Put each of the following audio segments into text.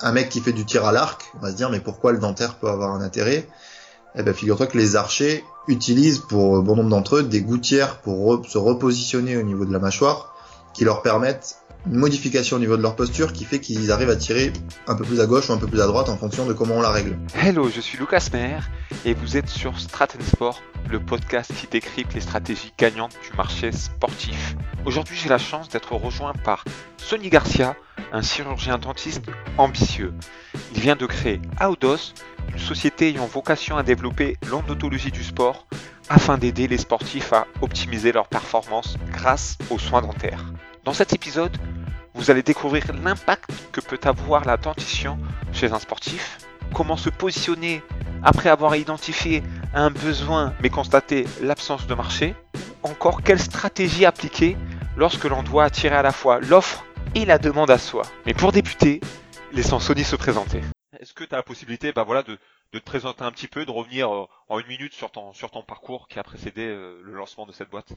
un mec qui fait du tir à l'arc, on va se dire mais pourquoi le dentaire peut avoir un intérêt? Eh ben figure-toi que les archers utilisent pour bon nombre d'entre eux des gouttières pour se repositionner au niveau de la mâchoire qui leur permettent une modification au niveau de leur posture qui fait qu'ils arrivent à tirer un peu plus à gauche ou un peu plus à droite en fonction de comment on la règle. Hello, je suis Lucas Mer et vous êtes sur Strat Sport, le podcast qui décrypte les stratégies gagnantes du marché sportif. Aujourd'hui, j'ai la chance d'être rejoint par Sonny Garcia, un chirurgien dentiste ambitieux. Il vient de créer Audos, une société ayant vocation à développer l'odontologie du sport afin d'aider les sportifs à optimiser leur performance grâce aux soins dentaires. Dans cet épisode, vous allez découvrir l'impact que peut avoir la dentition chez un sportif, comment se positionner après avoir identifié un besoin mais constaté l'absence de marché, encore quelle stratégie appliquer lorsque l'on doit attirer à la fois l'offre et la demande à soi. Mais pour débuter, laissons Sony se présenter. Est-ce que tu as la possibilité bah voilà, de, de, te présenter un petit peu, de revenir euh, en une minute sur ton, sur ton parcours qui a précédé euh, le lancement de cette boîte?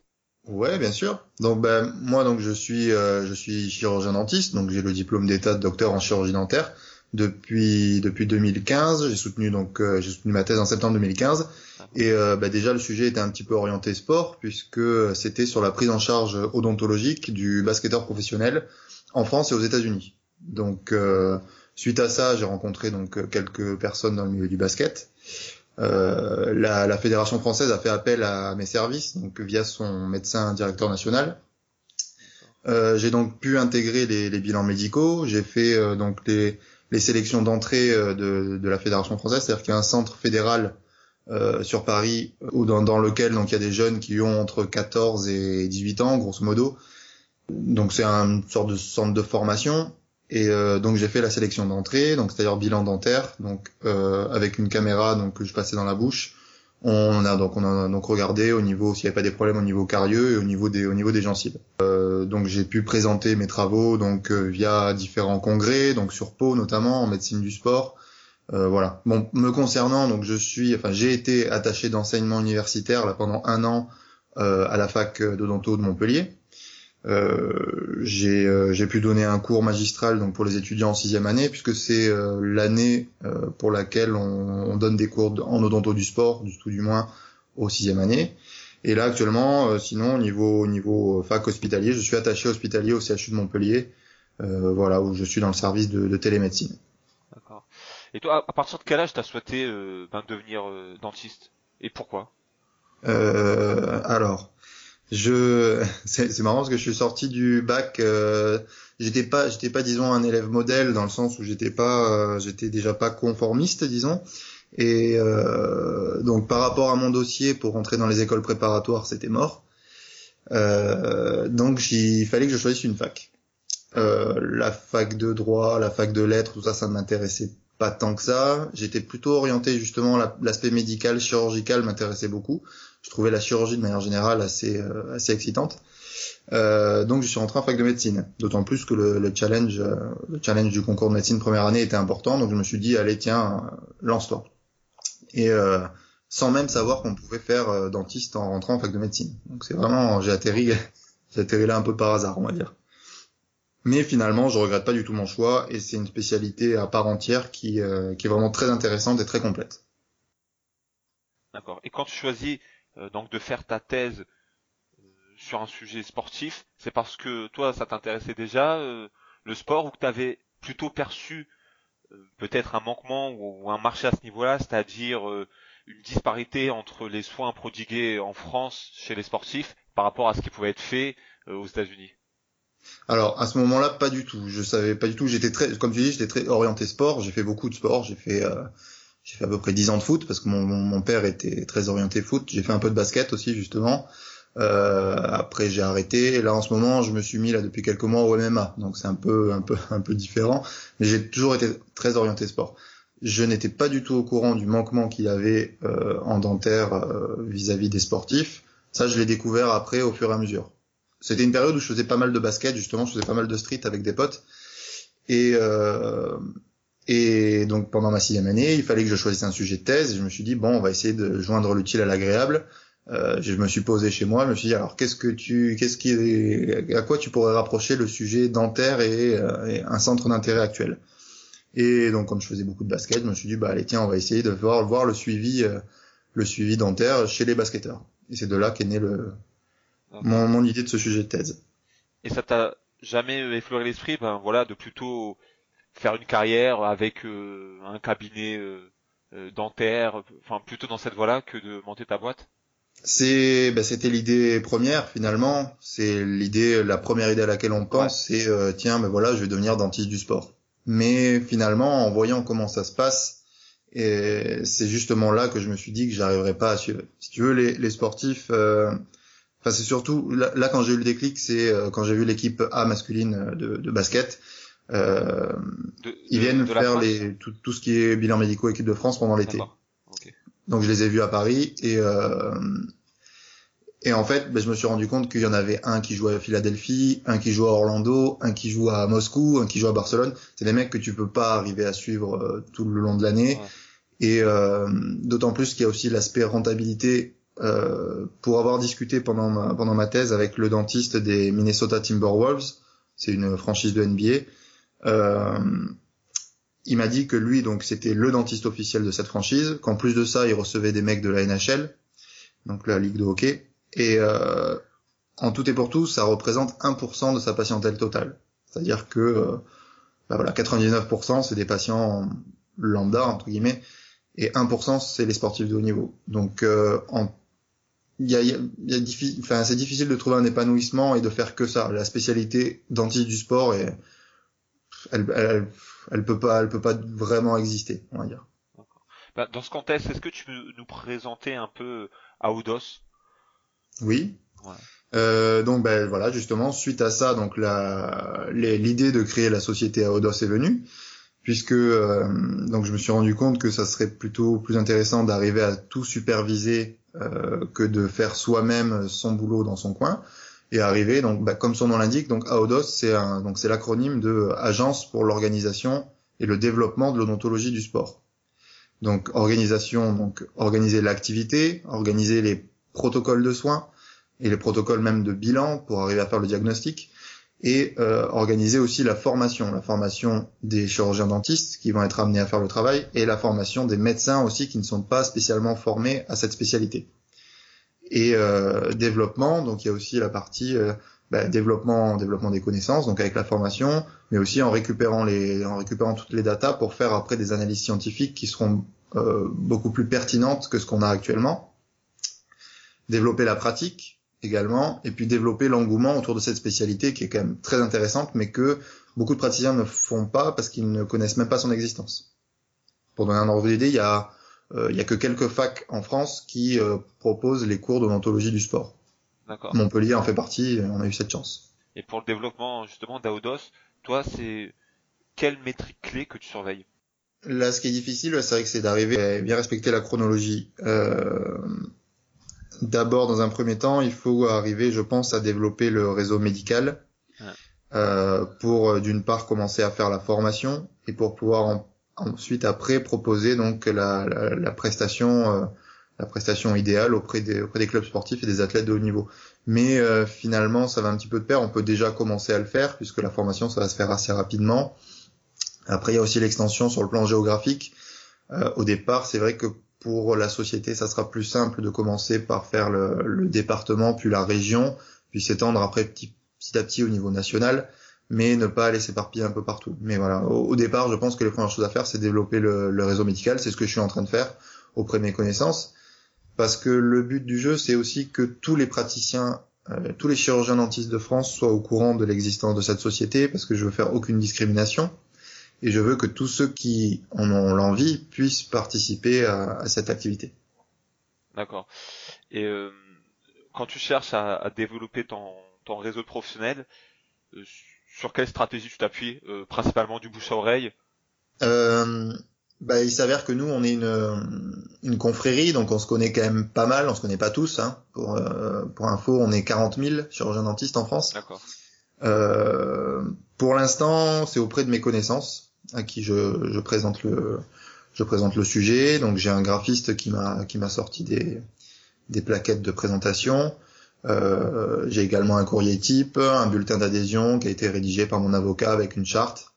Ouais, bien sûr. Donc ben moi donc je suis euh, je suis chirurgien dentiste, donc j'ai le diplôme d'état de docteur en chirurgie dentaire depuis depuis 2015. J'ai soutenu donc euh, j'ai soutenu ma thèse en septembre 2015 et euh, ben, déjà le sujet était un petit peu orienté sport puisque c'était sur la prise en charge odontologique du basketteur professionnel en France et aux États-Unis. Donc suite à ça, j'ai rencontré donc quelques personnes dans le milieu du basket euh, la, la, fédération française a fait appel à mes services, donc via son médecin directeur national. Euh, j'ai donc pu intégrer les, les bilans médicaux. J'ai fait euh, donc les, les sélections d'entrée euh, de, de, la fédération française, c'est-à-dire qu'il y a un centre fédéral euh, sur Paris ou dans, dans, lequel donc il y a des jeunes qui ont entre 14 et 18 ans, grosso modo. Donc c'est une sorte de centre de formation et euh, donc j'ai fait la sélection d'entrée, donc c'est-à-dire bilan dentaire, donc euh, avec une caméra donc que je passais dans la bouche. On a donc on a donc regardé au niveau s'il n'y avait pas des problèmes au niveau carieux et au niveau des au niveau des gencives. Euh, donc j'ai pu présenter mes travaux donc euh, via différents congrès, donc sur peau notamment en médecine du sport. Euh, voilà. Bon, me concernant, donc je suis, enfin j'ai été attaché d'enseignement universitaire là pendant un an à la fac d'odonto de Montpellier. Euh, euh, j'ai pu donner un cours magistral donc pour les étudiants en sixième année puisque c'est euh, l'année pour laquelle on, on, donne des cours en odonto du sport, du tout du moins au sixième année. Et là actuellement, sinon au niveau, au niveau fac hospitalier, je suis attaché hospitalier au CHU de Montpellier, voilà où je suis dans le service de, de télémédecine. D'accord. Et toi, à partir de quel âge t'as souhaité ben, devenir dentiste? Et pourquoi? Alors, je c'est marrant parce que je suis sorti du bac euh, j'étais pas j'étais pas disons un élève modèle dans le sens où j'étais pas euh, j'étais déjà pas conformiste disons. Et euh, donc par rapport à mon dossier pour rentrer dans les écoles préparatoires c'était mort. Euh, donc il fallait que je choisisse une fac. Euh, la fac de droit la fac de lettres tout ça ça m'intéressait pas tant que ça j'étais plutôt orienté justement l'aspect médical chirurgical m'intéressait beaucoup je trouvais la chirurgie de manière générale assez euh, assez excitante. Euh, donc je suis rentré en fac de médecine. D'autant plus que le, le challenge euh, le challenge du concours de médecine première année était important. Donc je me suis dit allez tiens lance-toi. Et sans même savoir qu'on pouvait faire dentiste en rentrant en fac de médecine. Donc c'est vraiment j'ai atterri j'ai atterri là un peu par hasard on va dire. Mais finalement, je regrette pas du tout mon choix et c'est une spécialité à part entière qui, euh, est vraiment très intéressante et très complète. D'accord. Et quand tu choisis euh, donc de faire ta thèse euh, sur un sujet sportif, c'est parce que toi ça t'intéressait déjà le sport ou que tu plutôt perçu peut-être un manquement ou, un marché à ce niveau-là, c'est-à-dire une disparité entre les soins prodigués en France chez les sportifs par rapport à ce qui pouvait être fait aux États-Unis? Alors à ce moment-là, pas du tout. Je savais pas du tout. J'étais très, comme tu dis, j'étais très orienté sport. J'ai fait beaucoup de sport. J'ai fait j'ai fait à peu près 10 ans de foot parce que mon, mon, père était très orienté foot. J'ai fait un peu de basket aussi justement. Euh, après j'ai arrêté et là en ce moment je me suis mis là depuis quelques mois au MMA donc c'est un peu un peu un peu différent mais j'ai toujours été très orienté sport je n'étais pas du tout au courant du manquement qu'il y avait euh, en dentaire euh, vis-à-vis des sportifs ça je l'ai découvert après au fur et à mesure c'était une période où je faisais pas mal de basket justement je faisais pas mal de street avec des potes et euh, et donc pendant ma sixième année, il fallait que je choisisse un sujet de thèse. Et je me suis dit bon, on va essayer de joindre l'utile à l'agréable. Euh, je me suis posé chez moi. Je me suis dit alors qu'est-ce que tu, qu'est-ce qui, à quoi tu pourrais rapprocher le sujet dentaire et, euh, et un centre d'intérêt actuel? Et donc, quand je faisais beaucoup de basket, je me suis dit, bah allez, tiens, on va essayer de voir, voir le suivi, le suivi dentaire chez les basketteurs. Et c'est de là qu'est né le mon, mon idée de ce sujet de thèse. Et ça t'a jamais effleuré l'esprit, ben voilà, de plutôt faire une carrière avec euh, un cabinet euh, euh, dentaire, enfin plutôt dans cette voie-là que de monter ta boîte? C'est, ben, c'était l'idée première finalement. C'est l'idée, la première idée à laquelle on pense, c'est tiens, ben voilà, je vais devenir dentiste du sport. Mais finalement, en voyant comment ça se passe, et c'est justement là que je me suis dit que j'arriverais pas à suivre. Si tu veux, les, les sportifs, Enfin, c'est surtout là, quand j'ai eu le déclic, c'est euh, quand j'ai vu l'équipe A masculine euh, de, de basket. Euh, ils viennent faire les tout, tout, ce qui est bilan médicaux équipe de France pendant l'été. Donc je les ai vus à Paris et euh, et en fait, ben, je me suis rendu compte qu'il y en avait un qui jouait à Philadelphie, un qui joue à Orlando, un qui joue à Moscou, un qui joue à Barcelone. C'est des mecs que tu peux pas arriver à suivre euh, tout le long de l'année. Et d'autant plus qu'il y a aussi l'aspect rentabilité euh, pour avoir discuté pendant ma, pendant ma thèse avec le dentiste des Minnesota Timberwolves, c'est une franchise de NBA, euh, il m'a dit que lui, donc, c'était le dentiste officiel de cette franchise, qu'en plus de ça, il recevait des mecs de la NHL, donc la ligue de hockey, et euh, en tout et pour tout, ça représente 1% de sa patientèle totale. C'est-à-dire que euh, bah voilà, 99% c'est des patients lambda entre guillemets, et 1% c'est les sportifs de haut niveau. Donc euh, en il y a, y a enfin, c'est difficile de trouver un épanouissement et de faire que ça. La spécialité dentiste du sport, et elle, elle, elle, peut pas, elle peut pas vraiment exister, on va dire. Bah, dans ce contexte, est-ce que tu peux nous présenter un peu Aoudos? Oui. Ouais. Euh, donc ben voilà justement suite à ça donc l'idée de créer la société Aodos est venue puisque euh, donc je me suis rendu compte que ça serait plutôt plus intéressant d'arriver à tout superviser euh, que de faire soi-même son boulot dans son coin et arriver donc bah, comme son nom l'indique donc AODOS c'est donc c'est l'acronyme de Agence pour l'organisation et le développement de l'odontologie du sport. Donc organisation donc organiser l'activité, organiser les protocoles de soins et les protocoles même de bilan pour arriver à faire le diagnostic et euh, organiser aussi la formation, la formation des chirurgiens dentistes qui vont être amenés à faire le travail et la formation des médecins aussi qui ne sont pas spécialement formés à cette spécialité. Et euh, développement, donc il y a aussi la partie euh, bah, développement, développement des connaissances, donc avec la formation, mais aussi en récupérant les, en récupérant toutes les datas pour faire après des analyses scientifiques qui seront beaucoup plus pertinentes que ce qu'on a actuellement. Développer la pratique, également, et puis développer l'engouement autour de cette spécialité qui est quand même très intéressante, mais que beaucoup de praticiens ne font pas parce qu'ils ne connaissent même pas son existence. Pour donner un ordre d'idée, il y a euh, il y a que quelques facs en France qui euh, proposent les cours d'odontologie du sport. D'accord. Montpellier en fait partie, on a eu cette chance. Et pour le développement justement d'Aodos, toi c'est quelle métrique clé que tu surveilles? Là, ce qui est difficile, c'est vrai que c'est d'arriver à bien respecter la chronologie. Euh, D'abord, dans un premier temps, il faut arriver, je pense, à développer le réseau médical euh, pour, euh, d'une part, commencer à faire la formation et pour pouvoir ensuite, après, proposer donc la, la, prestation, euh, la prestation idéale auprès des, auprès des clubs sportifs et des athlètes de haut niveau. Mais euh, finalement, ça va un petit peu de pair. On peut déjà commencer à le faire puisque la formation, ça va se faire assez rapidement. Après, il y a aussi l'extension sur le plan géographique. au départ, c'est vrai que pour la société, ça sera plus simple de commencer par faire le, département, puis la région, puis s'étendre après petit, à petit au niveau national, mais ne pas aller s'éparpiller un peu partout. Mais voilà, au, départ, je pense que les premières choses à faire, c'est développer le, le, réseau médical. C'est ce que je suis en train de faire auprès de mes connaissances, parce que le but du jeu, c'est aussi que tous les praticiens, euh, tous les chirurgiens dentistes de France soient au courant de l'existence de cette société, parce que je veux faire aucune discrimination et je veux que tous ceux qui en ont l'envie puissent participer à, à cette activité. D'accord. Et euh, quand tu cherches à, à développer ton, ton, réseau professionnel, euh, sur quelle stratégie tu t'appuies euh, Principalement du bouche à oreille? Euh, bah, Il s'avère que nous, on est une, une confrérie, donc on se connaît quand même pas mal, on se connaît pas tous. Hein. Pour, euh, pour info, on est 40 000 chirurgiens dentistes en France. D'accord. pour l'instant, c'est auprès de mes connaissances à qui je, je, présente le je présente le sujet. Donc j'ai un graphiste qui m'a qui m'a sorti des des plaquettes de présentation. Euh, j'ai également un courrier type, un bulletin d'adhésion qui a été rédigé par mon avocat avec une charte.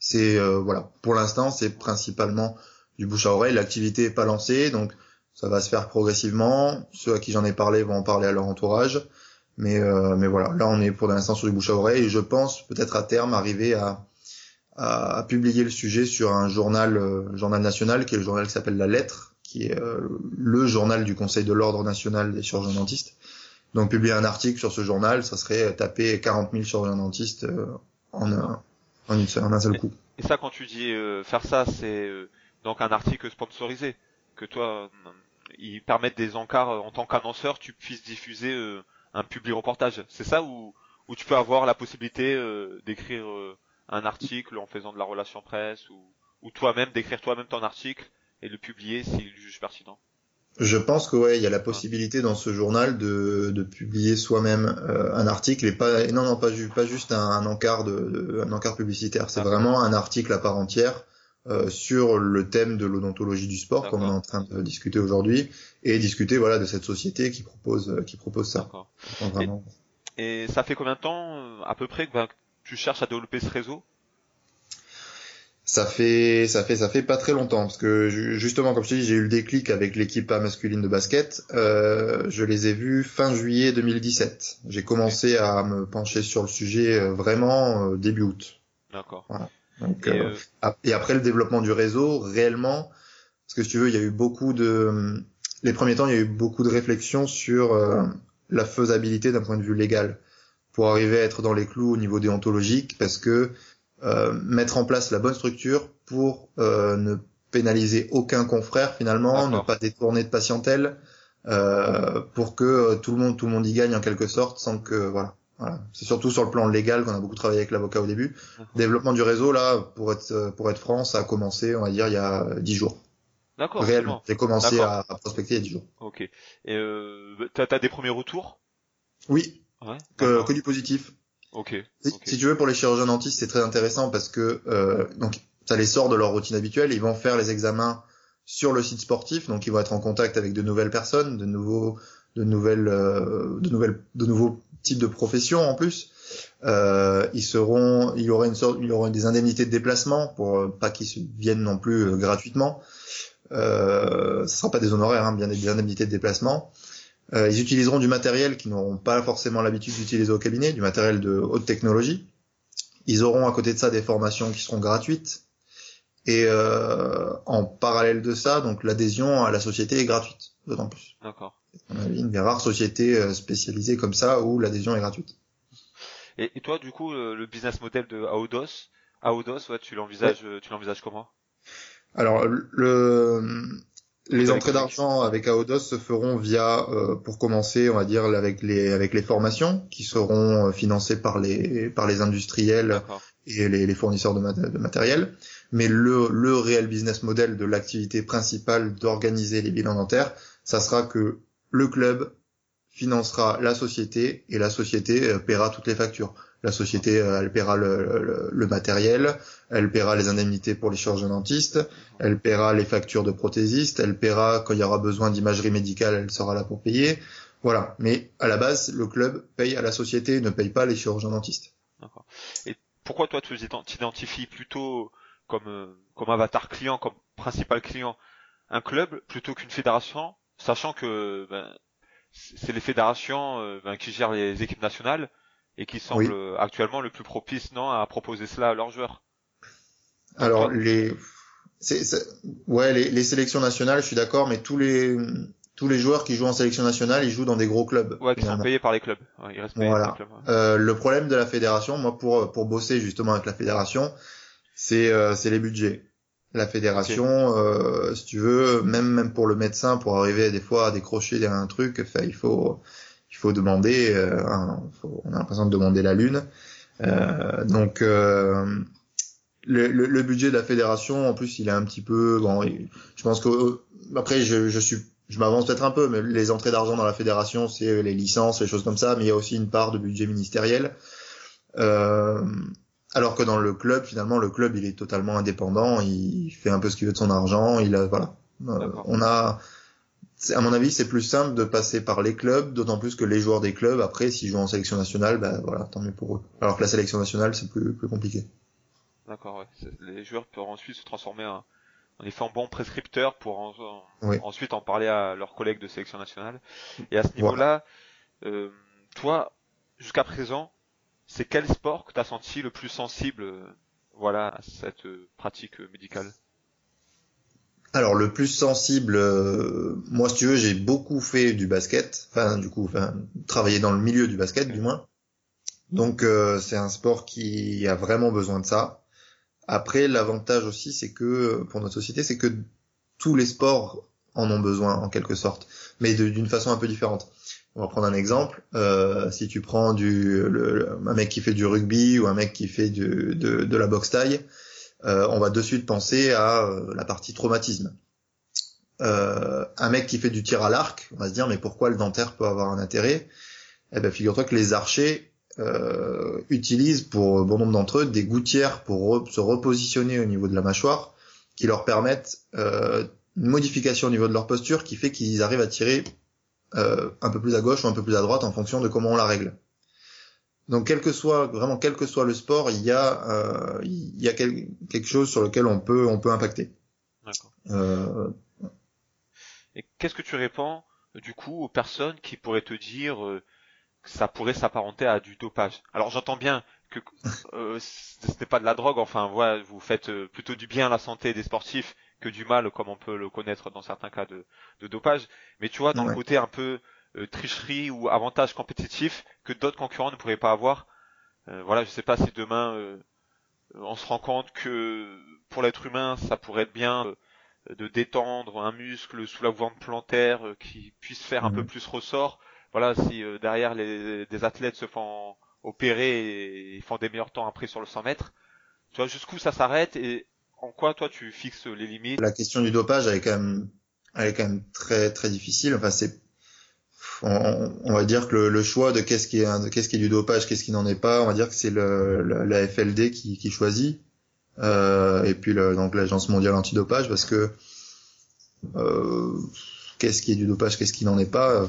c'est voilà, pour l'instant, c'est principalement du bouche à oreille. L'activité est pas lancée, donc ça va se faire progressivement. Ceux à qui j'en ai parlé vont en parler à leur entourage. Mais, euh, mais voilà, là on est pour l'instant sur du bouche à oreille et je pense peut-être à terme arriver à, à, publier le sujet sur un journal, euh, journal national qui est le journal qui s'appelle La Lettre, qui est euh, le journal du Conseil de l'Ordre national des chirurgiens dentistes. Donc publier un article sur ce journal, ça serait taper 40 000 chirurgiens dentistes en, un, en, une en un seul coup. Et ça, quand tu dis faire ça, c'est donc un article sponsorisé que toi, ils permettent des encarts en tant qu'annonceur, tu puisses diffuser un public reportage. C'est ça où, où tu peux avoir la possibilité euh, d'écrire euh, un article en faisant de la relation presse ou, ou toi-même d'écrire toi-même ton article et le publier s'il juge pertinent. Je pense que ouais, il y a la possibilité dans ce journal de, de publier soi-même euh, un article et pas non non pas, pas juste un, encart de, un encart publicitaire. C'est vraiment un article à part entière euh, sur le thème de l'odontologie du sport, comme on est en train de discuter aujourd'hui, et discuter voilà de cette société qui propose euh, qui propose ça. Et, ça fait combien de temps euh, à peu près que ben, tu cherches à développer ce réseau? Ça fait ça fait ça fait pas très longtemps parce que justement comme je te dis j'ai eu le déclic avec l'équipe masculine de basket. Euh, je les ai vus fin juillet 2017 j'ai commencé à me pencher sur le sujet vraiment début août. D'accord. Voilà. Euh, euh, et, après le développement du réseau, réellement, parce que si tu veux, il y a eu beaucoup de, les premiers temps, il y a eu beaucoup de réflexions sur euh, la faisabilité d'un point de vue légal pour arriver à être dans les clous au niveau déontologique, parce que mettre en place la bonne structure pour ne pénaliser aucun confrère finalement, ne pas détourner de patientèle, pour que tout le monde tout le monde y gagne en quelque sorte, sans que voilà. C'est surtout sur le plan légal qu'on a beaucoup travaillé avec l'avocat au début. Développement du réseau, là, pour être pour être franc, ça a commencé, on va dire, il y a dix jours. D'accord. Réellement. J'ai commencé à, prospecter il y a dix jours. Ok. Et euh, t'as as des premiers retours? Oui. Ouais, que, que, du positif. Ok. Si, tu veux, pour les chirurgiens dentistes, c'est très intéressant parce que euh, donc ça les sort de leur routine habituelle. Ils vont faire les examens sur le site sportif, donc ils vont être en contact avec de nouvelles personnes, de nouveaux, de nouvelles, euh, de nouvelles, de nouveaux type de profession en plus. Euh, ils seront, il y aura une sorte, il y aura des indemnités de déplacement pour euh, pas qu'ils viennent non plus euh, gratuitement. Euh, ce sera pas des honoraires, hein, bien des indemnités de déplacement. Euh, ils utiliseront du matériel qu'ils n'auront pas forcément l'habitude d'utiliser au cabinet, du matériel de haute technologie. Ils auront à côté de ça des formations qui seront gratuites. Et euh, en parallèle de ça, donc l'adhésion à la société est gratuite, d'autant plus. D'accord une des rares sociétés euh, spécialisées comme ça où l'adhésion est gratuite. Et, toi, du coup, euh, le business model de Aodos, Aodos, ouais, tu l'envisages, tu l'envisages comment? Alors, le, les entrées d'argent avec Aodos se feront via, euh, pour commencer, on va dire, avec les avec les formations qui seront financées par les par les industriels et les, les, fournisseurs de, de, matériel. Mais le le réel business model de l'activité principale d'organiser les bilans dentaires, ça sera que le club financera la société et la société euh, paiera toutes les factures. La société, euh, elle paiera le, matériel, elle paiera les indemnités pour les chirurgiens dentistes, elle paiera les factures de prothésistes, elle paiera quand il y aura besoin d'imagerie médicale, elle sera là pour payer. Voilà. Mais à la base, le club paye à la société, ne paye pas les chirurgiens dentistes. D'accord. Et pourquoi toi tu t'identifies plutôt comme euh, comme avatar client, comme principal client, un club plutôt qu'une fédération sachant que ben, c'est les fédérations euh, ben, qui gèrent les équipes nationales et qui semblent actuellement le plus propice non à proposer cela à leurs joueurs. Alors les ouais les, les, sélections nationales, je suis d'accord, mais tous les tous les joueurs qui jouent en sélection nationale, ils jouent dans des gros clubs. Ouais, qui sont payés par les clubs. ils restent payés voilà. par les clubs, euh, le problème de la fédération, moi pour pour bosser justement avec la fédération, c'est euh, c'est les budgets la fédération, euh, si tu veux, même même pour le médecin, pour arriver des fois à décrocher un truc, il faut il faut demander, euh, on a l'impression de demander la lune. Euh, donc euh, le, le, budget de la fédération, en plus, il est un petit peu bon. Je pense que après, je, je suis je m'avance peut-être un peu, mais les entrées d'argent dans la fédération, c'est les licences, les choses comme ça, mais il y a aussi une part de budget ministériel. Euh, alors que dans le club, finalement, le club, il est totalement indépendant, il fait un peu ce qu'il veut de son argent, il a, voilà. Euh, on a, à mon avis, c'est plus simple de passer par les clubs, d'autant plus que les joueurs des clubs, après, s'ils jouent en sélection nationale, ben voilà, tant mieux pour eux. Alors que la sélection nationale, c'est plus, plus compliqué. D'accord, ouais. Les joueurs peuvent ensuite se transformer en, en effet en bons prescripteurs pour ensuite en parler à leurs collègues de sélection nationale. Et à ce niveau-là, euh, toi, jusqu'à présent, c'est quel sport que tu as senti le plus sensible euh, voilà, à cette euh, pratique médicale? Alors le plus sensible, moi si tu veux, j'ai beaucoup fait du basket, enfin du coup, enfin travaillé dans le milieu du basket du moins. Donc c'est un sport qui a vraiment besoin de ça. Après, l'avantage aussi, c'est que pour notre société, c'est que tous les sports en ont besoin en quelque sorte, mais d'une façon un peu différente. On va prendre un exemple. Euh, si tu prends du un mec qui fait du rugby ou un mec qui fait de, la boxe taille, euh, on va de suite penser à euh, la partie traumatisme. Euh, un mec qui fait du tir à l'arc, on va se dire mais pourquoi le dentaire peut avoir un intérêt? Eh ben figure-toi que les archers euh, utilisent pour bon nombre d'entre eux des gouttières pour se repositionner au niveau de la mâchoire qui leur permettent euh, une modification au niveau de leur posture qui fait qu'ils arrivent à tirer euh, un peu plus à gauche ou un peu plus à droite en fonction de comment on la règle. Donc quel que soit vraiment quel que soit le sport, il y a euh, il y a quelque chose sur lequel on peut on peut impacter. Euh... Et qu'est-ce que tu réponds du coup aux personnes qui pourraient te dire euh, ça pourrait s'apparenter à du dopage? Alors j'entends bien que euh, ce n'est pas de la drogue, enfin voilà, vous faites euh, plutôt du bien à la santé des sportifs que du mal, comme on peut le connaître dans certains cas de, dopage. Mais tu vois, dans le côté un peu tricherie ou avantage compétitif que d'autres concurrents ne pourraient pas avoir. voilà, je sais pas si demain on se rend compte que pour l'être humain, ça pourrait être bien de détendre un muscle sous la voie plantaire qui puisse faire un peu mhm. plus ressort voilà, si euh, derrière les, des athlètes se font opérer et font des meilleurs temps après sur le 100 mètres, tu vois jusqu'où ça s'arrête et en quoi toi tu fixes les limites? La question du dopage elle est quand même, elle est quand même très très difficile. Enfin c'est, on, va dire que le, choix de qu'est-ce qui est qu'est-ce qui est du dopage, qu'est-ce qui n'en est pas, on va dire que c'est le, la FLD qui, qui choisit euh, et puis le, donc l'agence mondiale antidopage parce que euh, qu'est-ce qui est du dopage, qu'est-ce qui n'en est pas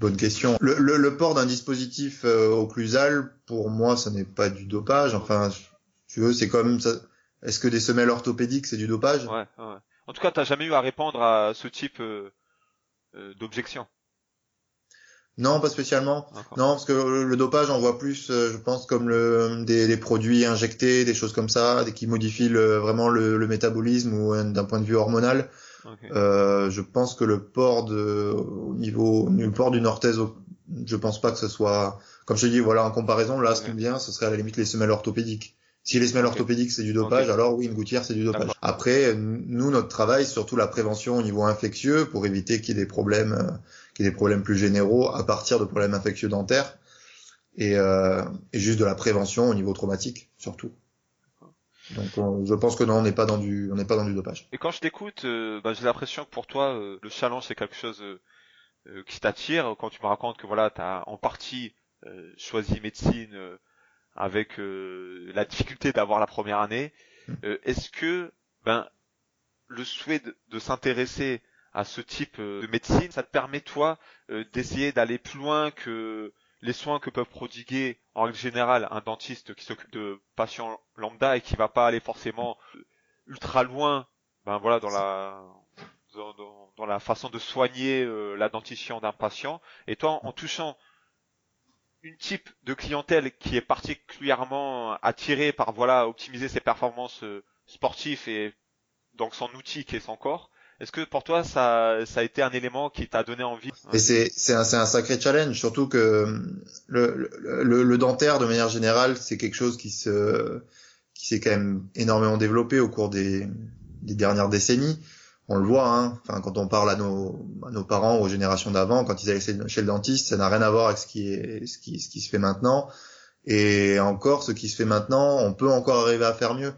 Bonne question. Le, le, le port d'un dispositif euh, occlusal, pour moi, ce n'est pas du dopage. Enfin, tu veux, c'est comme ça. Est-ce que des semelles orthopédiques, c'est du dopage? Ouais, ouais. En tout cas, t'as jamais eu à répondre à ce type euh, euh d'objection. Non, pas spécialement. Non, parce que le, dopage, on voit plus, euh, je pense, comme le, des, des, produits injectés, des choses comme ça, qui modifient vraiment le, le métabolisme ou d'un point de vue hormonal. Euh, je pense que le port de au niveau le port d'une orthèse, je pense pas que ce soit comme je te dis voilà en comparaison là ce qui me vient ce serait à la limite les semelles orthopédiques. Si les semelles orthopédiques c'est du dopage, alors oui une gouttière c'est du dopage. Après nous notre travail surtout la prévention au niveau infectieux pour éviter qu'il y ait des problèmes euh, qu'il y ait des problèmes plus généraux à partir de problèmes infectieux dentaires et, euh, et juste de la prévention au niveau traumatique surtout. Donc je pense que non, on n'est pas dans du, on n'est pas dans du dopage. Et quand je t'écoute, euh, bah, j'ai l'impression que pour toi, euh, le challenge c'est quelque chose euh, qui t'attire. Quand tu me racontes que voilà, t'as en partie choisi médecine avec la difficulté d'avoir la première année, hmm. est-ce que ben le souhait de, de s'intéresser à ce type de médecine, ça te permet toi d'essayer d'aller plus loin que les soins que peuvent prodiguer en règle générale un dentiste qui s'occupe de patients lambda et qui va pas aller forcément ultra loin ben voilà dans la dans, la façon de soigner euh, la dentition d'un patient et toi en, touchant une type de clientèle qui est particulièrement attirée par voilà optimiser ses performances euh, sportives et donc son outil qui est son corps est-ce que pour toi, ça, ça a été un élément qui t'a donné envie Et c'est, c'est un, un, sacré challenge, surtout que le, le, le, dentaire, de manière générale, c'est quelque chose qui se, qui s'est quand même énormément développé au cours des, des dernières décennies. On le voit, hein. enfin, quand on parle à nos, à nos parents, aux générations d'avant, quand ils allaient chez le dentiste, ça n'a rien à voir avec ce qui se fait maintenant. Et encore, ce qui se fait maintenant, on peut encore arriver à faire mieux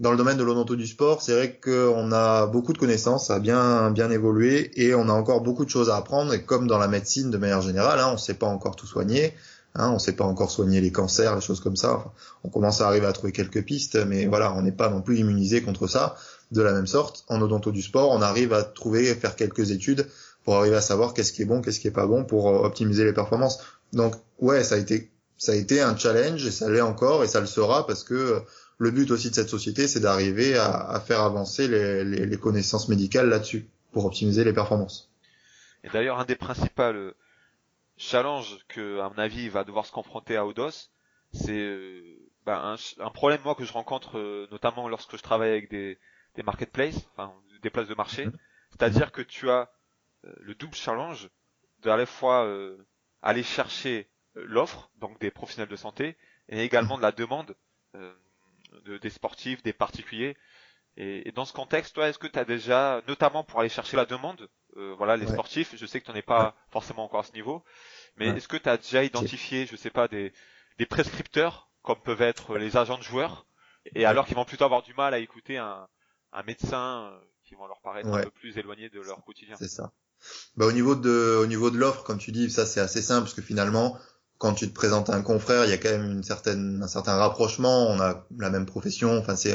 dans le domaine de l'odonto du sport, c'est vrai qu'on a beaucoup de connaissances, ça a bien bien évolué et on a encore beaucoup de choses à apprendre. Et comme dans la médecine de manière générale, hein, on ne sait pas encore tout soigner, hein, on ne sait pas encore soigner les cancers, les choses comme ça. on commence à arriver à trouver quelques pistes, mais voilà, on n'est pas non plus immunisé contre ça. De la même sorte, en odonto du sport, on arrive à trouver, faire quelques études pour arriver à savoir qu'est-ce qui est bon, qu'est-ce qui est pas bon pour euh, optimiser les performances. Donc ouais, ça a été ça a été un challenge et ça l'est encore et ça le sera parce que le but aussi de cette société, c'est d'arriver à, faire avancer les, les, connaissances médicales là-dessus pour optimiser les performances. Et d'ailleurs, un des principaux euh, challenges que, à mon avis, va devoir se confronter à Odos, c'est euh, bah, un, un, problème moi que je rencontre euh, notamment lorsque je travaille avec des, des marketplaces, enfin des places de marché, mhm. c'est-à-dire que tu as le double challenge de à la fois aller chercher l'offre, donc des professionnels de santé, et également de la demande de, des sportifs, des particuliers. Et, et dans ce contexte, toi, est-ce que tu as déjà, notamment pour aller chercher la demande, euh, voilà, les sportifs, je sais que tu n'en es pas forcément encore à ce niveau, mais est-ce que tu as déjà identifié, je sais pas, des, des prescripteurs, comme peuvent être les agents de joueurs, et alors qu'ils vont plutôt avoir du mal à écouter un, un médecin euh, qui vont leur paraître un peu plus éloigné de leur quotidien. C'est ça. Bah, au niveau de, au niveau de l'offre, comme tu dis, ça c'est assez simple parce que finalement, quand tu te présentes à un confrère, il y a quand même une certaine, un certain rapprochement. On a la même profession. Enfin, c'est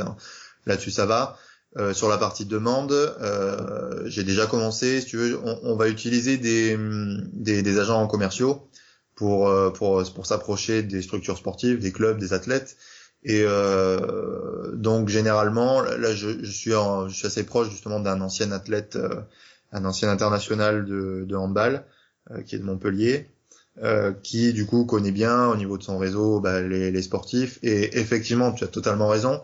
là-dessus ça va. Euh, sur la partie demande, euh, j'ai déjà commencé. Si tu veux, on, on va utiliser des, des, des, agents commerciaux pour euh, pour pour s'approcher des structures sportives, des clubs, des athlètes. Et euh, donc généralement, là, je, je suis en, je suis assez proche justement d'un ancien athlète, euh, un ancien international de, de handball qui est de Montpellier euh, qui du coup connaît bien au niveau de son réseau bah, les, les, sportifs. Et effectivement, tu as totalement raison.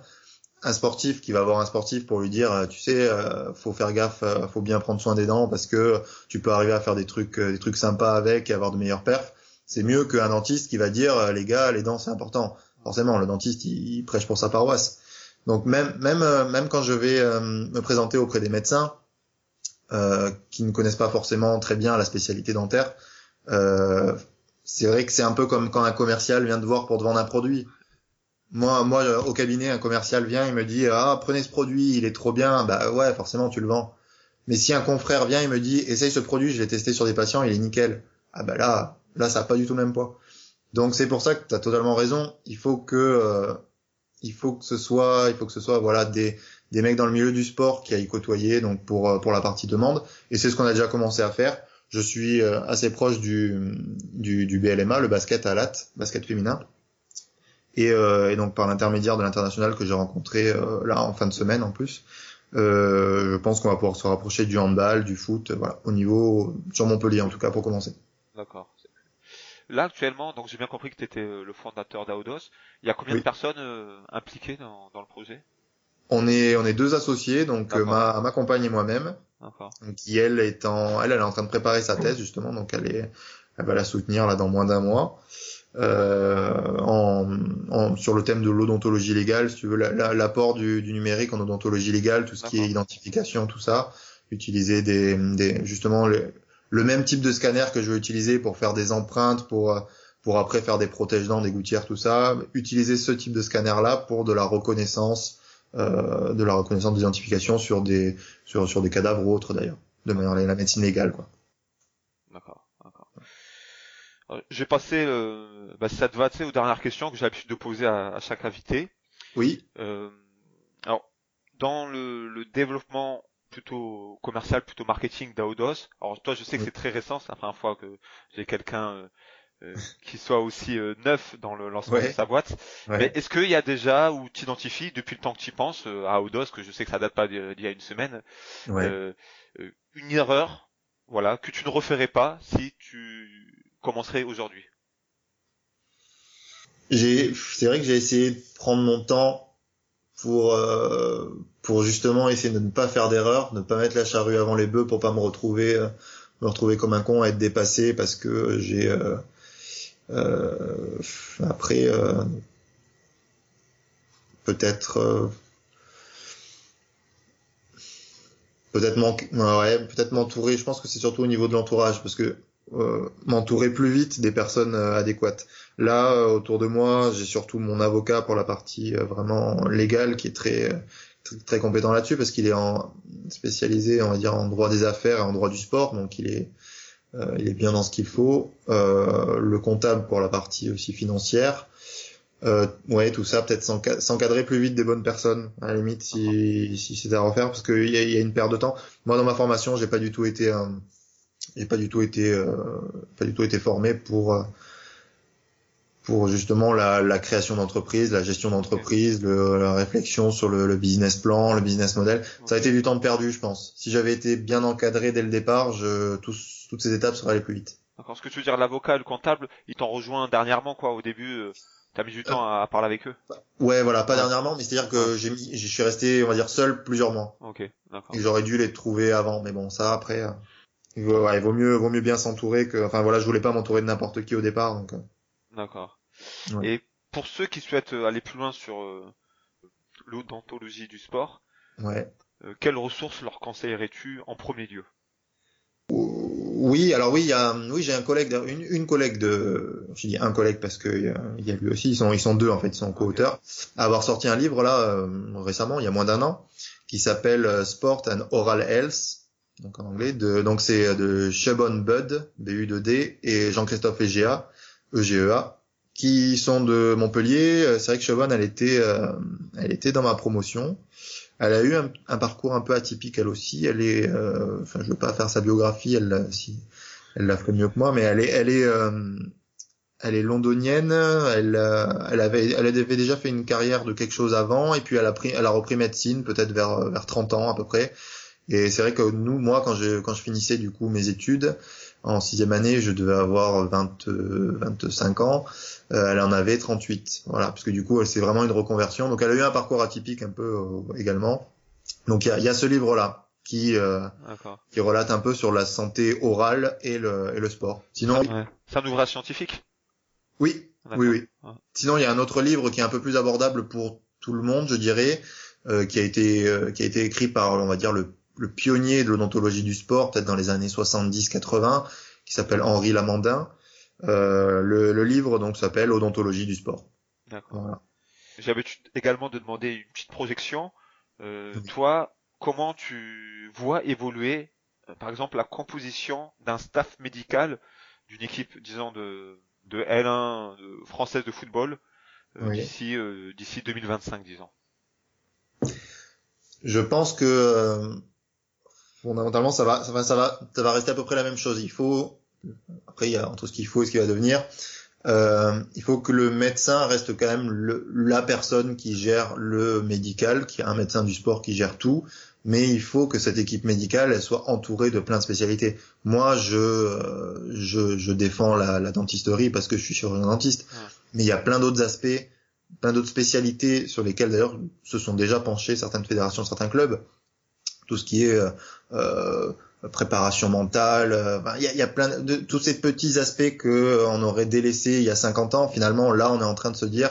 Un sportif qui va voir un sportif pour lui dire, euh, tu sais, euh, faut faire gaffe, euh, faut bien prendre soin des dents parce que tu peux arriver à faire des trucs, des trucs sympas avec et avoir de meilleures perfs. C'est mieux qu'un dentiste qui va dire, les gars, les dents c'est important. Forcément, le dentiste il, prêche pour sa paroisse. Donc même même même quand je vais me présenter auprès des médecins qui ne connaissent pas forcément très bien la spécialité dentaire, euh, c'est vrai que c'est un peu comme quand un commercial vient te voir pour te vendre un produit. Moi, moi, au cabinet, un commercial vient, il me dit ah prenez ce produit, il est trop bien. Bah ouais, forcément tu le vends. Mais si un confrère vient, il me dit essaye ce produit, je l'ai testé sur des patients, il est nickel. Ah bah là, là ça a pas du tout le même poids. Donc c'est pour ça que tu as totalement raison. Il faut que euh, il faut que ce soit il faut que ce soit voilà des des mecs dans le milieu du sport qui aillent côtoyer donc pour euh, pour la partie demande et c'est ce qu'on a déjà commencé à faire je suis euh, assez proche du, du, du BLMA, le basket à lat, basket féminin. Et, euh, et donc par l'intermédiaire de l'international que j'ai rencontré euh, là en fin de semaine en plus, euh, je pense qu'on va pouvoir se rapprocher du handball, du foot, voilà, au niveau sur Montpellier en tout cas pour commencer. D'accord. Là actuellement, donc j'ai bien compris que tu étais le fondateur d'Aodos. Il y a combien de personnes impliquées dans, dans le projet? On est on est deux associés, donc ma, ma compagne et moi-même. Qui elle est en, elle, elle est en train de préparer sa thèse justement, donc elle est, elle va la soutenir là dans moins d'un mois. Euh, en, en, sur le thème de l'odontologie légale, si tu veux, l'apport du, du, numérique en odontologie légale, tout ce qui est identification, tout ça, utiliser des, des justement le, le, même type de scanner que je veux utiliser pour faire des empreintes, pour pour après faire des protège-dents, des gouttières, tout ça, utiliser ce type de scanner là pour de la reconnaissance euh, de la reconnaissance d'identification sur des sur sur des cadavres ou autres d'ailleurs, de manière la médecine légale quoi. D'accord, d'accord. Euh, je vais passer, euh, bah, si ça te va, aux dernières questions que j'ai l'habitude de poser à, à, chaque invité. Oui. Euh, alors, dans le, le, développement plutôt commercial, plutôt marketing d'Aodos, alors toi, je sais que c'est très récent, c'est la première fois que j'ai quelqu'un euh, euh, qui soit aussi euh, neuf dans le lancement de sa boîte. Mais est-ce qu'il y a déjà, ou tu identifies depuis le temps que tu penses, euh, à Odos, que je sais que ça date pas d'il y a une semaine, une erreur, voilà, que tu ne referais pas si tu commencerais aujourd'hui? J'ai, c'est vrai que j'ai essayé de prendre mon temps pour pour justement essayer de ne pas faire d'erreur, de ne pas mettre la charrue avant les bœufs pour pas me retrouver me retrouver comme un con à être dépassé parce que j'ai euh, après, euh, peut-être euh, peut-être ouais, peut-être m'entourer. Je pense que c'est surtout au niveau de l'entourage parce que euh, m'entourer plus vite des personnes adéquates là autour de moi j'ai surtout mon avocat pour la partie vraiment légale qui est très très, très compétent là-dessus parce qu'il est en spécialisé on va dire en droit des affaires et en droit du sport donc il est euh, il est bien dans ce qu'il faut. Euh, le comptable pour la partie aussi financière. Euh, ouais, tout ça, peut-être s'encadrer plus vite des bonnes personnes, à la limite, si, si c'est à refaire, parce qu'il y y a une perte de temps. Moi, dans ma formation, j'ai pas du tout été, euh, j'ai pas du tout été, euh, pas du tout été formé pour pour justement la, la création d'entreprise, la gestion d'entreprise, la réflexion sur le, le, business plan, le business model. Ça a été du temps perdu, je pense. Si j'avais été bien encadré dès le départ, je, tous, toutes ces étapes seraient allées plus vite. D'accord. Ce que tu veux dire, l'avocat, le comptable, ils t'ont rejoint dernièrement, quoi, au début. Euh, T'as mis du temps à, parler avec eux Ouais, voilà, pas dernièrement, mais c'est-à-dire que j'ai mis, je suis resté, on va dire, seul plusieurs mois. Ok, d'accord. Et j'aurais dû les trouver avant, mais bon, ça après, euh, il, vaut, ouais, il vaut mieux, vaut mieux bien s'entourer que, enfin voilà, je voulais pas m'entourer de n'importe qui au départ, donc. Euh. D'accord. Et pour ceux qui souhaitent euh, aller plus loin sur euh, l'odontologie du sport, ouais. Euh, quelles ressources leur conseillerais-tu en premier lieu? Oui, alors oui, il y a, oui, j'ai un collègue, une, une collègue de, je dis un collègue parce que il y a lui aussi, ils sont, ils sont deux en fait, ils sont co-auteurs, à avoir sorti un livre là euh, récemment, il y a moins d'un an, qui s'appelle euh, Sport and Oral Health, donc en anglais, de, donc c'est de Shebon Bud, B-U-D, et Jean-Christophe Egea, E-G-E-A, qui sont de Montpellier. C'est vrai que Shebon, elle était, euh, elle était dans ma promotion. Elle a eu un, parcours un peu atypique elle aussi. Elle est, euh, enfin, je veux pas faire sa biographie, elle, si, elle la ferait mieux que moi, mais elle est, elle est, euh, elle est londonienne. Elle, euh, elle avait, elle avait déjà fait une carrière de quelque chose avant, et puis elle a pris, elle a repris médecine peut-être vers vers 30 ans à peu près. Et c'est vrai que nous, moi, quand je quand je finissais du coup mes études en sixième année, je devais avoir 20, 25 ans. Euh, elle en avait 38. Voilà, parce que du coup, c'est vraiment une reconversion. Donc, elle a eu un parcours atypique un peu euh, également. Donc, il y a, y a, ce livre-là qui euh, qui relate un peu sur la santé orale et le, et le sport. Sinon, c'est un ouvrage scientifique? Oui, oui, oui. Sinon, il y a un autre livre qui est un peu plus abordable pour tout le monde, je dirais, euh, qui a été qui a été écrit par, on va dire, le, le pionnier de l'odontologie du sport, peut-être dans les années 70-80, qui s'appelle Henri Lamandin euh, le, le, livre donc s'appelle Odontologie du sport. D'accord. Voilà. J'avais également de demander une petite projection. Euh, Toi, comment tu vois évoluer, euh, par exemple, la composition d'un staff médical d'une équipe, disons de de L1 de, française de football euh, d'ici euh, d'ici 2025, disons? Je pense que fondamentalement ça va ça va ça va ça va rester à peu près la même chose. Il faut après il y a entre ce qu'il faut et ce qui va devenir. Euh, il faut que le médecin reste quand même le, la personne qui gère le médical, qui a un médecin du sport qui gère tout, mais il faut que cette équipe médicale elle soit entourée de plein de spécialités. Moi, je euh, je, je défends la, la, dentisterie parce que je suis chirurgien dentiste, mais il y a plein d'autres aspects, plein d'autres spécialités sur lesquelles d'ailleurs se sont déjà penchées certaines fédérations, certains clubs. Tout ce qui est euh, euh préparation mentale. Euh, il y, a, y, a, plein de tous ces petits aspects que on aurait délaissés il y a 50 ans. Finalement, là, on est en train de se dire,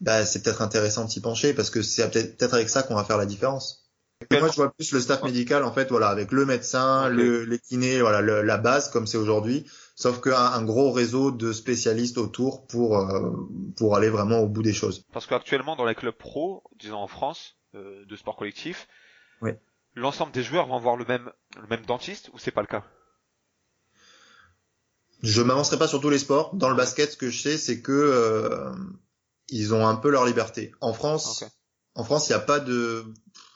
bah, c'est peut-être intéressant de s'y pencher parce que c'est peut-être avec ça qu'on va faire la différence. moi, je vois plus le staff médical, en fait, voilà, avec le médecin, le, les kinés, voilà, la base comme c'est aujourd'hui. Sauf qu'un un gros réseau de spécialistes autour pour euh, pour aller vraiment au bout des choses. Parce qu'actuellement, dans les clubs pro, disons en France, de sport collectif, oui l'ensemble des joueurs vont voir le même, le même dentiste ou c'est pas le cas? Je m'avancerai pas sur tous les sports. Dans le basket, ce que je sais, c'est que euh, ils ont un peu leur liberté. En France, en France, il n'y a pas de,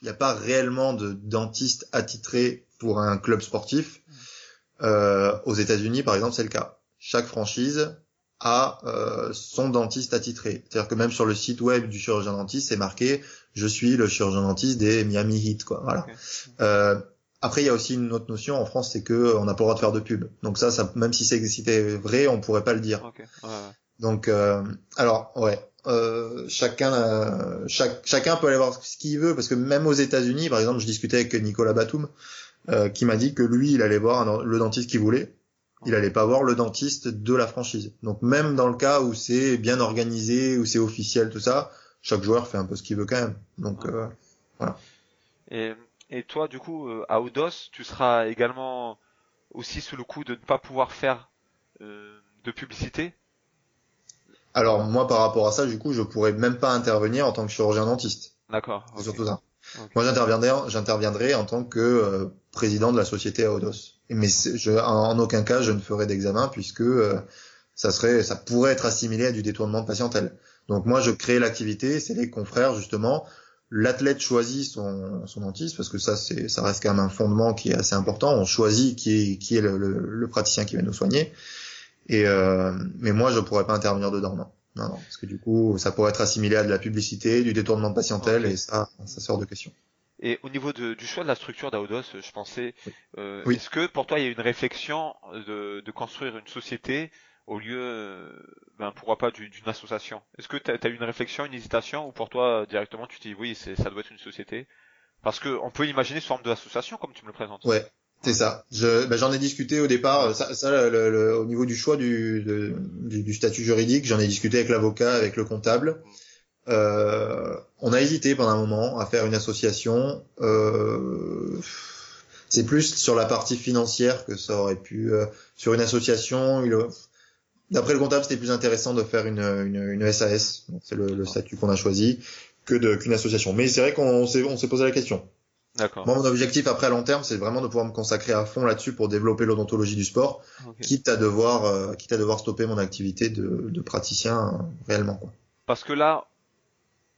il n'y a pas réellement de dentiste attitré pour un club sportif. Euh, aux États-Unis, par exemple, c'est le cas. Chaque franchise a euh, son dentiste attitré. C'est-à-dire que même sur le site web du chirurgien dentiste, c'est marqué je suis le chirurgien dentiste des Miami Heat, quoi. Voilà. Euh, après, il y a aussi une autre notion en France, c'est que on n'a pas le droit de faire de pub. Donc ça, ça même si c'était vrai, on pourrait pas le dire. Okay. Ouais, Donc, euh, alors, ouais, euh, chacun, euh, chaque, chacun peut aller voir ce qu'il veut, parce que même aux États-Unis, par exemple, je discutais avec Nicolas Batum, euh, qui m'a dit que lui, il allait voir le dentiste qu'il voulait. Il allait pas voir le dentiste de la franchise. Donc même dans le cas où c'est bien organisé, où c'est officiel, tout ça, chaque joueur fait un peu ce qu'il veut quand même. Donc euh, voilà. Et, et toi, du coup, euh, à Odos, tu seras également aussi sous le coup de ne pas pouvoir faire euh, de publicité? Alors moi, par rapport à ça, du coup, je pourrais même pas intervenir en tant que chirurgien dentiste. D'accord. C'est surtout ça. Moi, j'interviendrai, j'interviendrai en tant que euh, président de la société Aodos. Mais je, en, aucun cas, je ne ferai d'examen puisque euh, ça serait, ça pourrait être assimilé à du détournement de patientèle. Donc moi, je crée l'activité, c'est les confrères justement. L'athlète choisit son, son dentiste parce que ça, c'est, ça reste quand même un fondement qui est assez important. On choisit qui est, qui est le, le, praticien qui va nous soigner. Et euh, mais moi, je pourrais pas intervenir dedans, non. non, non, parce que du coup, ça pourrait être assimilé à de la publicité, du détournement de patientèle, et ça, ça sort de question. Et au niveau de, du choix de la structure d'Aodos, je pensais, euh, Oui. est-ce que pour toi il y a une réflexion de, de construire une société au lieu, euh, ben pourquoi pas du- d'une association Est-ce que tu as, eu une réflexion, une hésitation, ou pour toi directement tu te dis oui, ça doit être une société? Parce que on peut imaginer sous forme d'association comme tu me le présentes. Ouais, c'est ça. Je, ben, j'en ai discuté au départ. Ça, ça le- le- au niveau du choix du, du, du statut juridique, j'en ai discuté avec l'avocat, avec le comptable. Euh, on a hésité pendant un moment à faire une association. Euh, c'est plus sur la partie financière que ça aurait pu. euh, sur une association, il, d'après le comptable, c'était plus intéressant de faire une, une, une SAS. C'est le, le statut qu'on a choisi que de qu'une association. Mais c'est vrai qu'on s'est on s'est posé la question. D'accord. Moi, mon objectif après à long terme, c'est vraiment de pouvoir me consacrer à fond là-dessus pour développer l'odontologie du sport, quitte à devoir, euh, quitte à devoir stopper mon activité de, de praticien euh, réellement. Quoi. Parce que là,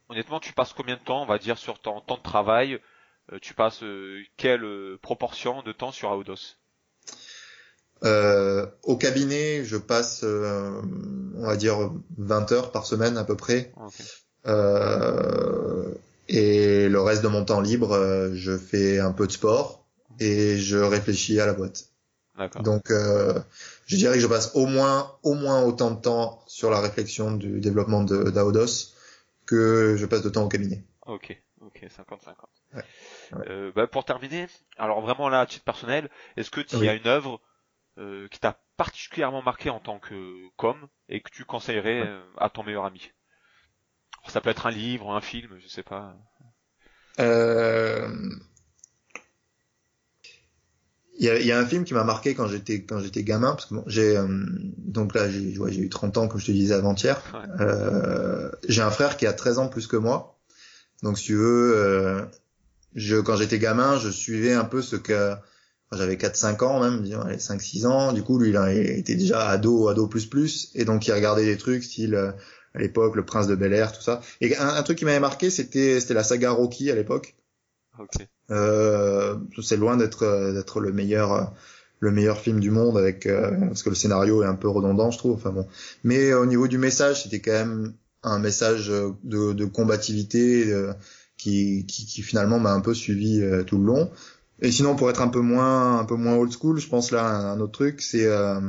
honnêtement, tu passes combien de temps, on va dire, sur ton temps de travail Euh, Tu passes quelle proportion de temps sur Aodos? Euh, au cabinet, je passe, euh, on va dire, 20 heures par semaine à peu près. Ok. Euh, et le reste de mon temps libre, euh, je fais un peu de sport et je réfléchis à la boîte. Donc, euh, je dirais que je passe au moins, au moins autant de temps sur la réflexion du développement d'Aodos que je passe de temps au cabinet. Ok, ok, 50-50. Ouais, ouais. Euh, bah, pour terminer, alors vraiment là, à titre personnel, est-ce que tu Oui. as une œuvre euh, qui t'a particulièrement marqué en tant que com et que tu conseillerais euh, à ton meilleur ami? Alors, Ça peut être un livre, un film, je sais pas. Euh, Il y, a, il y a un film qui m'a marqué quand j'étais quand j'étais gamin parce que bon, j'ai euh, donc là j'ai ouais, j'ai eu 30 ans comme je te disais avant-hier. Ouais. Euh, j'ai un frère qui a 13 ans plus que moi. Donc si tu veux euh, je quand j'étais gamin, je suivais un peu ce que j'avais 4 5 ans même, disons allez 5 6 ans. Du coup, lui il, était déjà ado ado plus plus et donc il regardait des trucs style euh, à l'époque le prince de Bel-Air tout ça. Et un, un truc qui m'avait marqué, c'était c'était la saga Rocky à l'époque. Ok. Euh, c'est loin d'être euh, d'être le meilleur euh, le meilleur film du monde avec euh, parce que le scénario est un peu redondant je trouve enfin bon mais au niveau du message c'était quand même un message de, de combativité euh, qui, qui qui finalement m'a un peu suivi euh, tout le long et sinon pour être un peu moins un peu moins old school je pense là un autre truc c'est euh,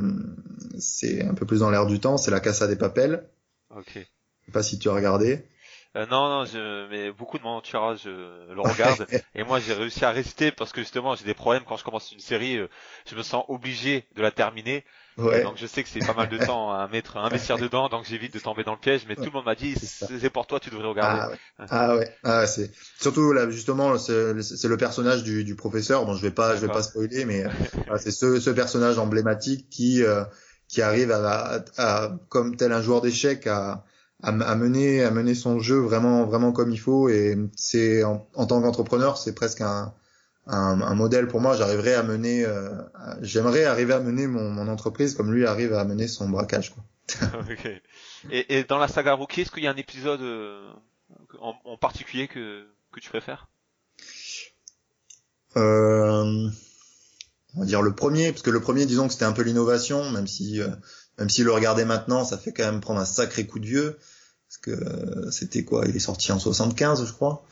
c'est un peu plus dans l'air du temps c'est la Casa des Papels Ok. je sais pas si tu as regardé Euh, non, non, je, mais beaucoup de mon entourage euh, le regarde et moi j'ai réussi à résister parce que justement j'ai des problèmes quand je commence une série, euh, je me sens obligé de la terminer. ouais Donc je sais que c'est pas mal de temps à mettre, à investir dedans, donc j'évite de tomber dans le piège. Mais tout le monde m'a dit C'est pour toi, tu devrais regarder. Ah ouais. Ah ouais. Ah ouais, c'est surtout là justement c'est le personnage du, du professeur. Bon, je vais pas je vais pas spoiler, mais euh, c'est ce, ce personnage emblématique qui euh, qui arrive à, à, à- comme tel un joueur d'échecs à, à à mener à mener son jeu vraiment vraiment comme il faut. Et c'est en, en tant qu'entrepreneur, c'est presque un, un un modèle pour moi. J'arriverai à mener. euh, J'aimerais arriver à mener mon, mon entreprise comme lui arrive à mener son braquage. Quoi. Ok. Et, et dans la saga Rookie, est-ce qu'il y a un épisode euh, en, en particulier que que tu préfères? Euh, on va dire le premier, parce que le premier, disons que c'était un peu l'innovation, même si euh, même si le regarder maintenant, ça fait quand même prendre un sacré coup de vieux, parce que euh, c'était quoi? Il est sorti en 75, je crois.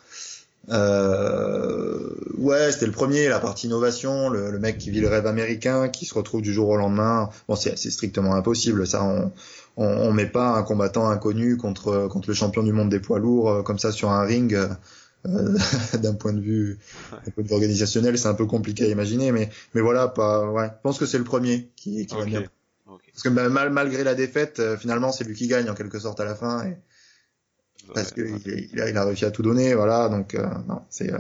Euh, ouais, c'était le premier, la partie innovation, le, le mec qui vit le rêve américain, qui se retrouve du jour au lendemain. Bon, c'est strictement impossible, ça. On, on, on met pas un combattant inconnu contre contre le champion du monde des poids lourds euh, comme ça sur un ring. euh, euh, d'un point de vue d'un point de vue organisationnel, c'est un peu compliqué à imaginer, mais mais voilà, pas. Ouais, je pense que c'est le premier qui, qui va bien. Parce que bah, mal, malgré la défaite, euh, finalement, c'est lui qui gagne en quelque sorte à la fin, et, parce que Ouais, il, a, il a réussi à tout donner, voilà. Donc euh, non, c'est euh,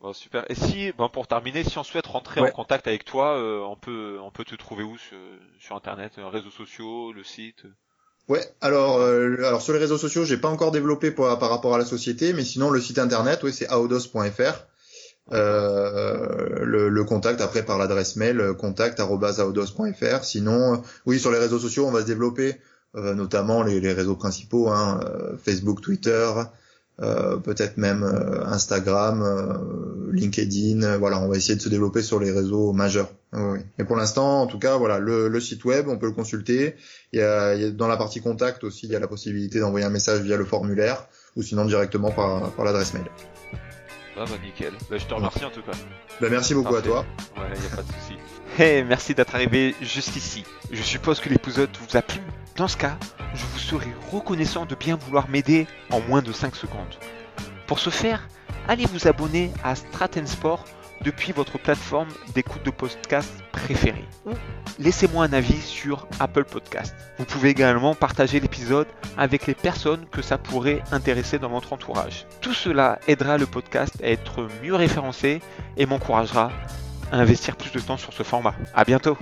Bon, super. Et si, bon, pour terminer, si on souhaite rentrer Ouais. en contact avec toi, euh, on peut on peut te trouver où sur, sur internet, euh, réseaux sociaux, le site? Ouais, alors, euh, alors sur les réseaux sociaux, j'ai pas encore développé par, par rapport à la société, mais sinon le site internet, oui, c'est aodos.fr. Euh, le, le contact après par l'adresse mail euh, contact@aodos.fr. Sinon, euh, oui, sur les réseaux sociaux, on va se développer, euh, notamment les, les réseaux principaux, hein, euh, Facebook, Twitter, euh, peut-être même euh, Instagram, euh, LinkedIn. voilà, on va essayer de se développer sur les réseaux majeurs. Oui. Et pour l'instant, en tout cas, voilà, le, site web, on peut le consulter. Il y, a, dans la partie contact aussi, il y a la possibilité d'envoyer un message via le formulaire ou sinon directement par, par l'adresse mail. Ah bah nickel. Bah, je te remercie en tout cas. Bah, merci beaucoup à toi. Ouais, y a pas de souci. Merci d'être arrivé jusqu'ici. Je suppose que l'épisode vous a plu. Dans ce cas, je vous serai reconnaissant de bien vouloir m'aider en moins de 5 secondes. Pour ce faire, allez vous abonner à Stratensport depuis votre plateforme d'écoute de podcast préférée. Laissez-moi un avis sur Apple Podcast. Vous pouvez également partager l'épisode avec les personnes que ça pourrait intéresser dans votre entourage. Tout cela aidera le podcast à être mieux référencé et m'encouragera investir plus de temps sur ce format. À bientôt!